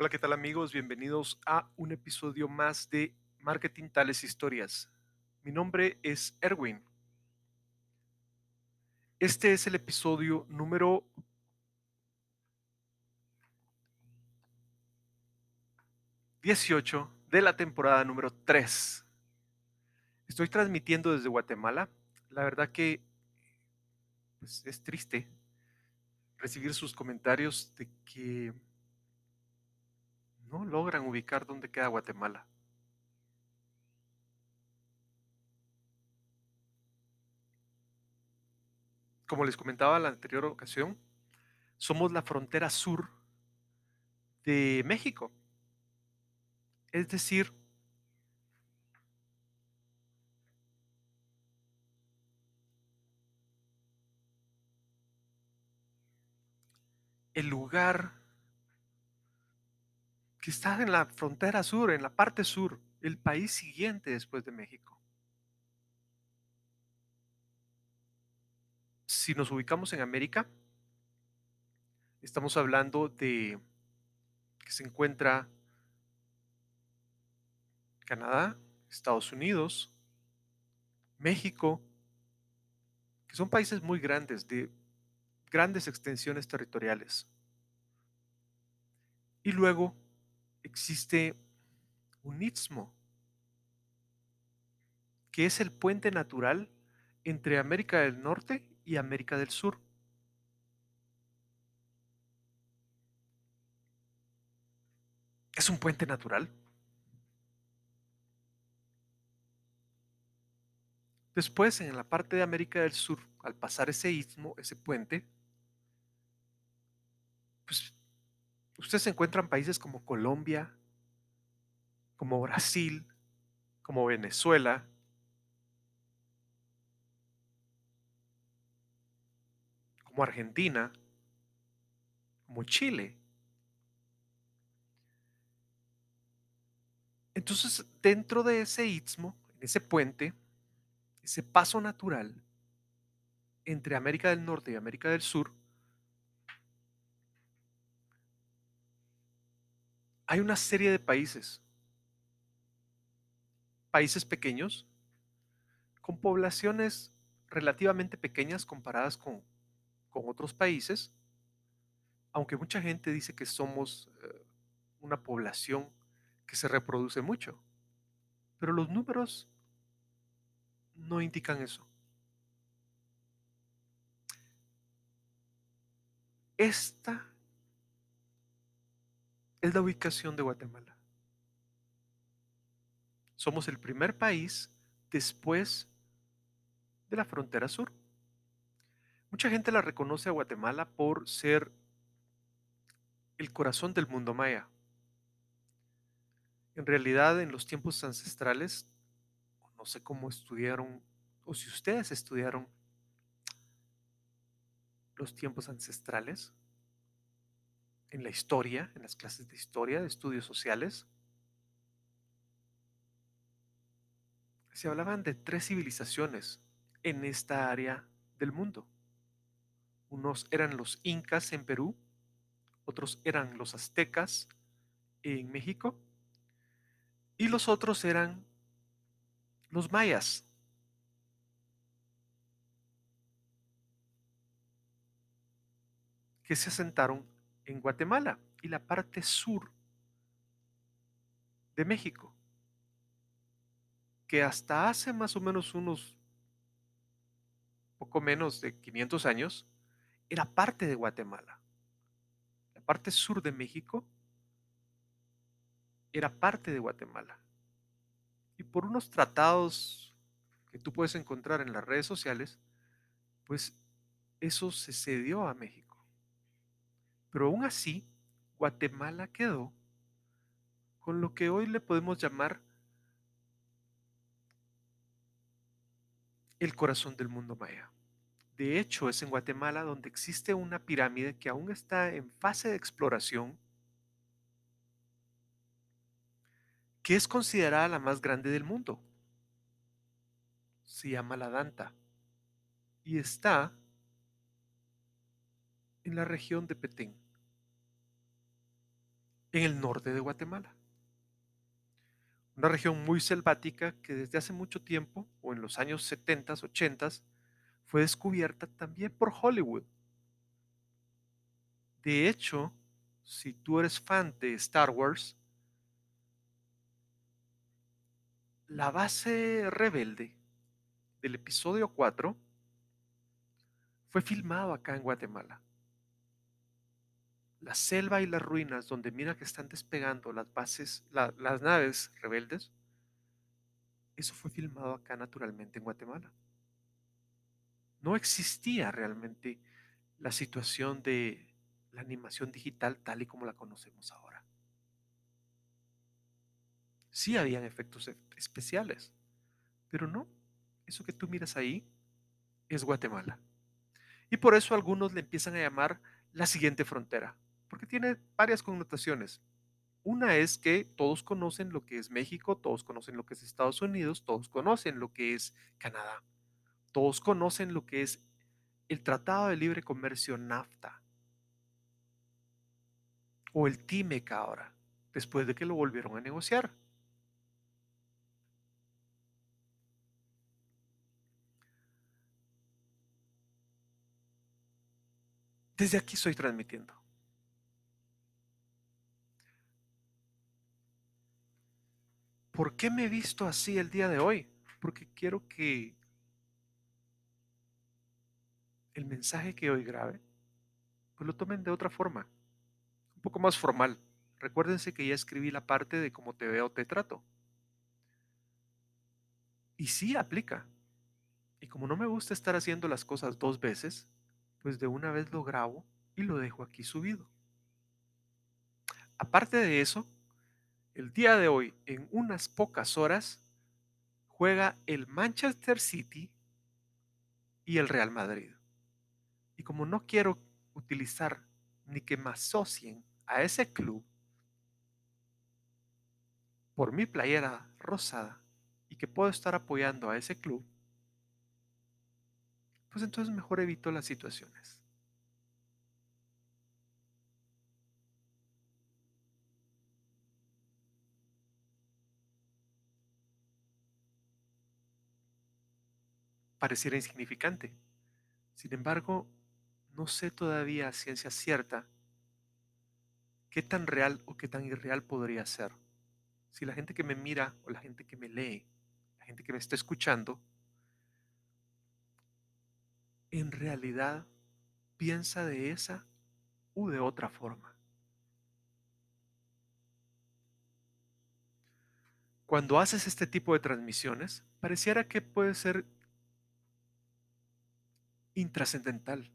Hola, ¿qué tal amigos? Bienvenidos a un episodio más de Marketing Tales Historias. Mi nombre es Erwin. Este es el episodio número 18 de la temporada número 3. Estoy transmitiendo desde Guatemala. La verdad que pues, es triste recibir sus comentarios de que no logran ubicar dónde queda Guatemala. Como les comentaba en la anterior ocasión, somos la frontera sur de México. Es decir, el lugar está en la frontera sur, en la parte sur, el país siguiente después de México. Si nos ubicamos en América, estamos hablando de que se encuentra Canadá, Estados Unidos, México, que son países muy grandes, de grandes extensiones territoriales. Y luego existe un istmo, que es el puente natural entre América del Norte y América del Sur. Es un puente natural. Después, en la parte de América del Sur, al pasar ese istmo, ese puente, pues ustedes encuentran países como Colombia, como Brasil, como Venezuela, como Argentina, como Chile. Entonces, dentro de ese istmo, en ese puente, ese paso natural entre América del Norte y América del Sur, hay una serie de países, países pequeños, con poblaciones relativamente pequeñas comparadas con, otros países, aunque mucha gente dice que somos eh, una población que se reproduce mucho, pero los números no indican eso. Esta es la ubicación de Guatemala. Somos el primer país después de la frontera sur. Mucha gente la reconoce a Guatemala por ser el corazón del mundo maya. En realidad, en los tiempos ancestrales, no sé cómo estudiaron, o si ustedes estudiaron los tiempos ancestrales, en la historia, en las clases de historia, de estudios sociales, se hablaban de tres civilizaciones en esta área del mundo. Unos eran los incas en Perú, otros eran los aztecas en México y los otros eran los mayas. que se asentaron en Guatemala y la parte sur de México, que hasta hace más o menos unos poco menos de 500 años, era parte de Guatemala. La parte sur de México era parte de Guatemala. Y por unos tratados que tú puedes encontrar en las redes sociales, pues eso se cedió a México. Pero aún así, Guatemala quedó con lo que hoy le podemos llamar el corazón del mundo maya. De hecho, es en Guatemala donde existe una pirámide que aún está en fase de exploración, que es considerada la más grande del mundo. Se llama la Danta y está en la región de Petén. En el norte de Guatemala. Una región muy selvática que desde hace mucho tiempo, o en los años 70, 80, fue descubierta también por Hollywood. De hecho, si tú eres fan de Star Wars, la base rebelde del episodio 4 fue filmado acá en Guatemala. La selva y las ruinas donde mira que están despegando las bases, las naves rebeldes, eso fue filmado acá naturalmente en Guatemala. No existía realmente la situación de la animación digital tal y como la conocemos ahora. Sí habían efectos especiales, pero no, eso que tú miras ahí es Guatemala. Y por eso algunos le empiezan a llamar la siguiente frontera, porque tiene varias connotaciones. Una es que todos conocen lo que es México, todos conocen lo que es Estados Unidos, todos conocen lo que es Canadá, todos conocen lo que es el Tratado de Libre Comercio NAFTA o el TIMEC ahora, después de que lo volvieron a negociar. Desde aquí estoy transmitiendo. ¿Por qué me he visto así el día de hoy? Porque quiero que el mensaje que hoy grabe, pues lo tomen de otra forma, un poco más formal. Recuérdense que ya escribí la parte de cómo te veo, te trato. Y sí aplica. Y como no me gusta estar haciendo las cosas dos veces, pues de una vez lo grabo y lo dejo aquí subido. Aparte de eso, el día de hoy, en unas pocas horas, juega el Manchester City y el Real Madrid. Y como no quiero utilizar ni que me asocien a ese club por mi playera rosada y que puedo estar apoyando a ese club, pues entonces mejor evito las situaciones. Pareciera insignificante. Sin embargo, no sé todavía a ciencia cierta qué tan real o qué tan irreal podría ser. Si la gente que me mira o la gente que me lee, la gente que me está escuchando, en realidad piensa de esa u de otra forma. Cuando haces este tipo de transmisiones, pareciera que puede ser intrascendental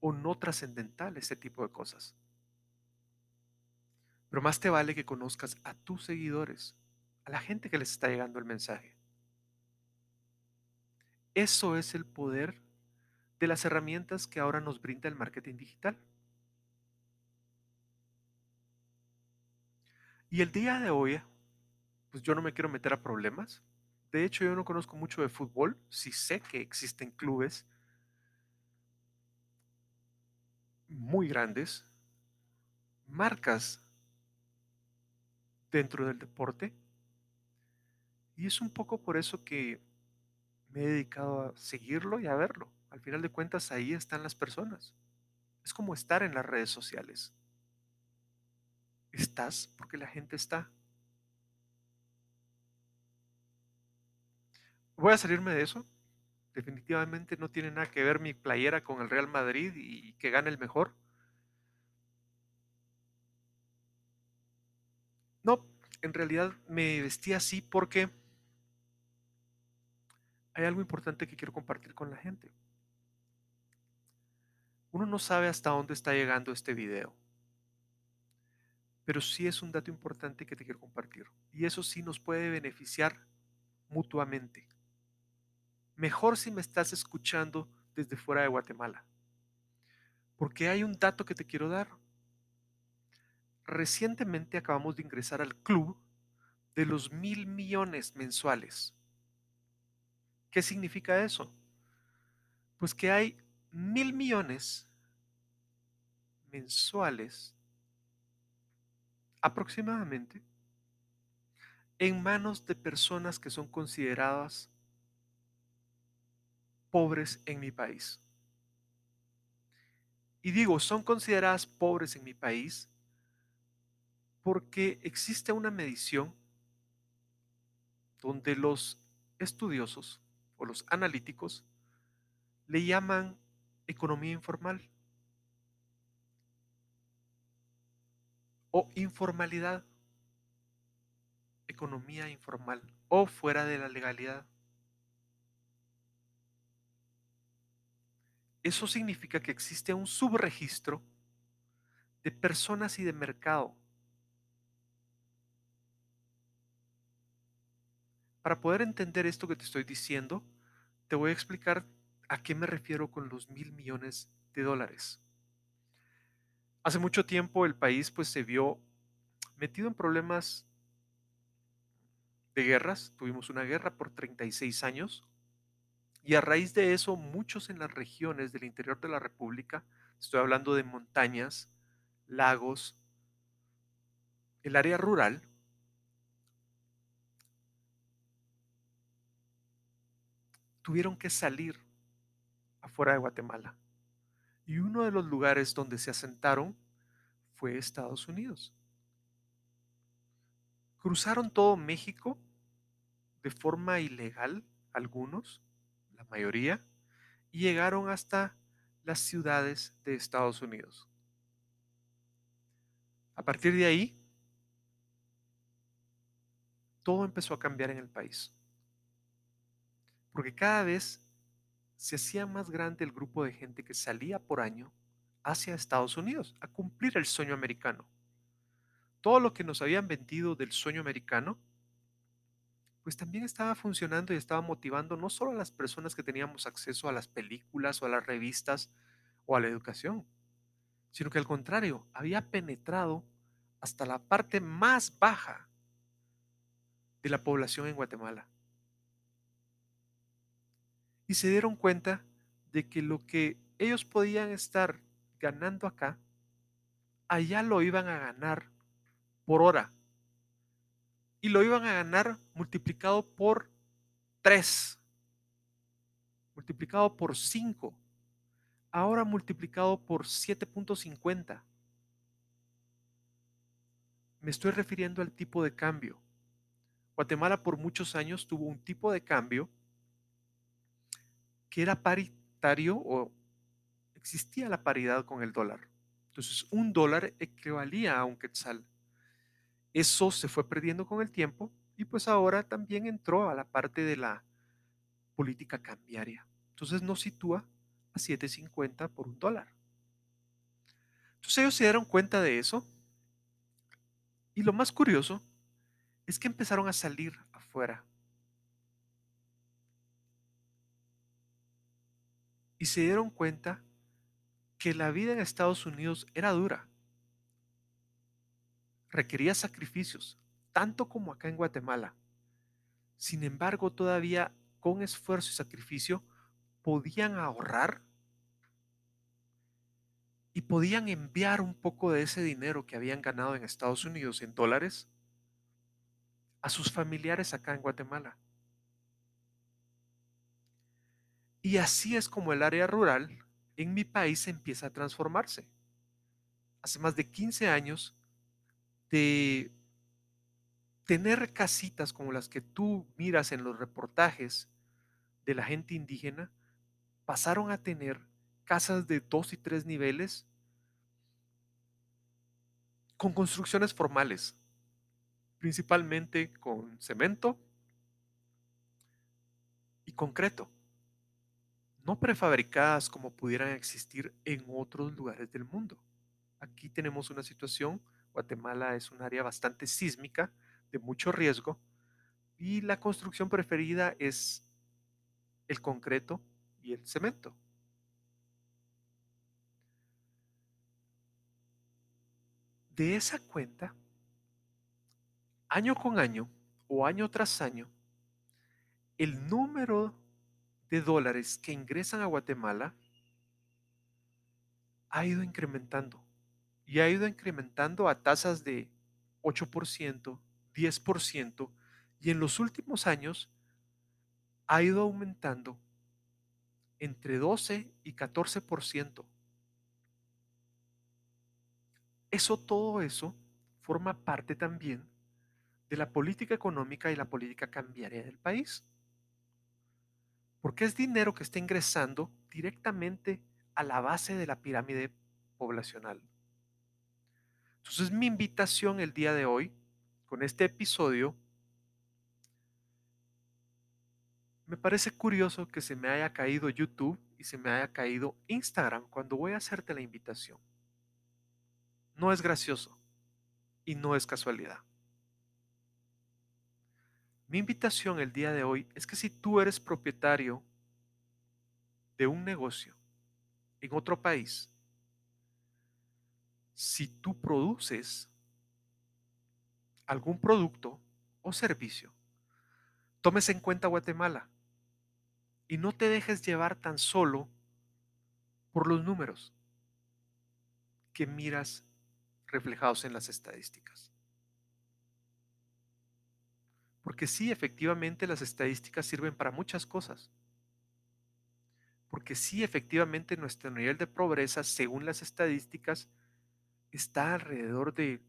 o no trascendental ese tipo de cosas. Pero más te vale que conozcas a tus seguidores, a la gente que les está llegando el mensaje. Eso es el poder de las herramientas que ahora nos brinda el marketing digital. Y el día de hoy, pues yo no me quiero meter a problemas. De hecho, yo no conozco mucho de fútbol. Sí sé que existen clubes muy grandes, marcas dentro del deporte. Y es un poco por eso que me he dedicado a seguirlo y a verlo. Al final de cuentas, ahí están las personas. Es como estar en las redes sociales. Estás porque la gente está. Voy a salirme de eso. Definitivamente no tiene nada que ver mi playera con el Real Madrid y que gane el mejor. No, en realidad me vestí así porque hay algo importante que quiero compartir con la gente. Uno no sabe hasta dónde está llegando este video, pero sí es un dato importante que te quiero compartir. Y eso sí nos puede beneficiar mutuamente. Mejor si me estás escuchando desde fuera de Guatemala. Porque hay un dato que te quiero dar. Recientemente acabamos de ingresar al club de los mil millones mensuales. ¿Qué significa eso? Pues que hay mil millones mensuales aproximadamente en manos de personas que son consideradas pobres en mi país. Y digo, son consideradas pobres en mi país porque existe una medición donde los estudiosos o los analíticos le llaman economía informal o informalidad, economía informal o fuera de la legalidad. Eso significa que existe un subregistro de personas y de mercado. Para poder entender esto que te estoy diciendo, te voy a explicar a qué me refiero con los mil millones de dólares. Hace mucho tiempo el país pues se vio metido en problemas de guerras. Tuvimos una guerra por 36 años y a raíz de eso muchos en las regiones del interior de la República, estoy hablando de montañas, lagos, el área rural, tuvieron que salir afuera de Guatemala. Y uno de los lugares donde se asentaron fue Estados Unidos. Cruzaron todo México de forma ilegal, algunos, mayoría, y llegaron hasta las ciudades de Estados Unidos. A partir de ahí, todo empezó a cambiar en el país. Porque cada vez se hacía más grande el grupo de gente que salía por año hacia Estados Unidos a cumplir el sueño americano. Todo lo que nos habían vendido del sueño americano, pues también estaba funcionando y estaba motivando no solo a las personas que teníamos acceso a las películas o a las revistas o a la educación, sino que al contrario, había penetrado hasta la parte más baja de la población en Guatemala y se dieron cuenta de que lo que ellos podían estar ganando acá, allá lo iban a ganar por hora. Y lo iban a ganar multiplicado por 3, multiplicado por 5, ahora multiplicado por 7.50. Me estoy refiriendo al tipo de cambio. Guatemala por muchos años tuvo un tipo de cambio que era paritario o existía la paridad con el dólar. Entonces, un dólar equivalía a un quetzal. Eso se fue perdiendo con el tiempo y pues ahora también entró a la parte de la política cambiaria. Entonces nos sitúa a 7.50 por un dólar. Entonces ellos se dieron cuenta de eso y lo más curioso es que empezaron a salir afuera y se dieron cuenta que la vida en Estados Unidos era dura. Requería sacrificios, tanto como acá en Guatemala. Sin embargo, todavía con esfuerzo y sacrificio podían ahorrar y podían enviar un poco de ese dinero que habían ganado en Estados Unidos en dólares a sus familiares acá en Guatemala. Y así es como el área rural en mi país empieza a transformarse. Hace más de 15 años de tener casitas como las que tú miras en los reportajes de la gente indígena, pasaron a tener casas de dos y tres niveles con construcciones formales, principalmente con cemento y concreto no prefabricadas como pudieran existir en otros lugares del mundo. Aquí tenemos una situación, Guatemala es un área bastante sísmica, de mucho riesgo, y la construcción preferida es el concreto y el cemento. De esa cuenta, año con año o año tras año, el número de dólares que ingresan a Guatemala ha ido incrementando y ha ido incrementando a tasas de 8%, 10% y en los últimos años ha ido aumentando entre 12 y 14%. Eso, todo eso, forma parte también de la política económica y la política cambiaria del país. Porque es dinero que está ingresando directamente a la base de la pirámide poblacional. Entonces mi invitación el día de hoy, con este episodio, me parece curioso que se me haya caído YouTube y se me haya caído Instagram cuando voy a hacerte la invitación. No es gracioso y no es casualidad. Mi invitación el día de hoy es que si tú eres propietario de un negocio en otro país, si tú produces algún producto o servicio, tomes en cuenta Guatemala y no te dejes llevar tan solo por los números que miras reflejados en las estadísticas. Porque sí, efectivamente las estadísticas sirven para muchas cosas. Porque sí, efectivamente nuestro nivel de pobreza, según las estadísticas, está alrededor de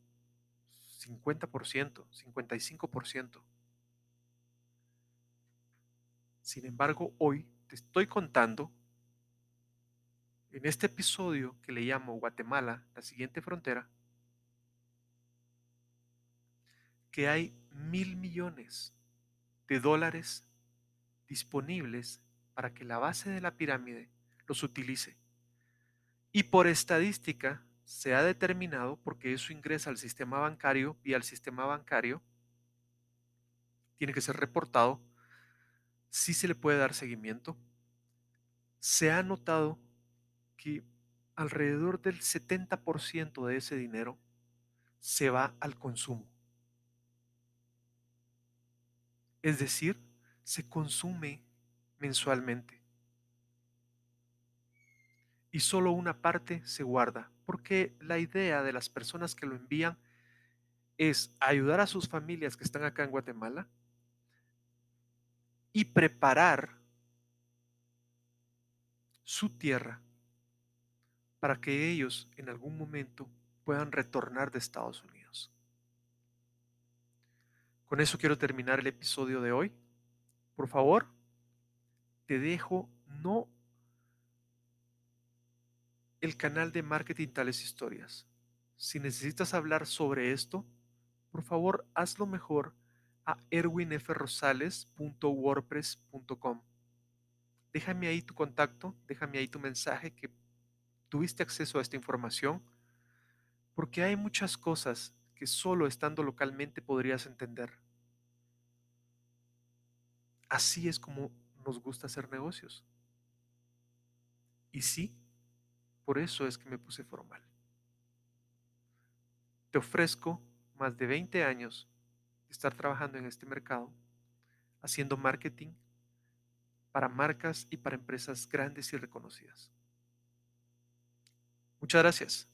50%, 55%. Sin embargo, hoy te estoy contando en este episodio que le llamo Guatemala, la siguiente frontera, que hay mil millones de dólares disponibles para que la base de la pirámide los utilice. Y por estadística, se ha determinado, porque eso ingresa al sistema bancario y al sistema bancario tiene que ser reportado, si se le puede dar seguimiento. Se ha notado que alrededor del 70% de ese dinero se va al consumo. Es decir, se consume mensualmente y solo una parte se guarda, porque la idea de las personas que lo envían es ayudar a sus familias que están acá en Guatemala y preparar su tierra para que ellos en algún momento puedan retornar de Estados Unidos. Con eso quiero terminar el episodio de hoy. Por favor, te dejo no el canal de marketing tales historias. Si necesitas hablar sobre esto, por favor hazlo mejor a erwinfrosales.wordpress.com. Déjame ahí tu contacto, déjame ahí tu mensaje que tuviste acceso a esta información, porque hay muchas cosas que solo estando localmente podrías entender. Así es como nos gusta hacer negocios. Y sí, por eso es que me puse formal. Te ofrezco más de 20 años de estar trabajando en este mercado, haciendo marketing para marcas y para empresas grandes y reconocidas. Muchas gracias.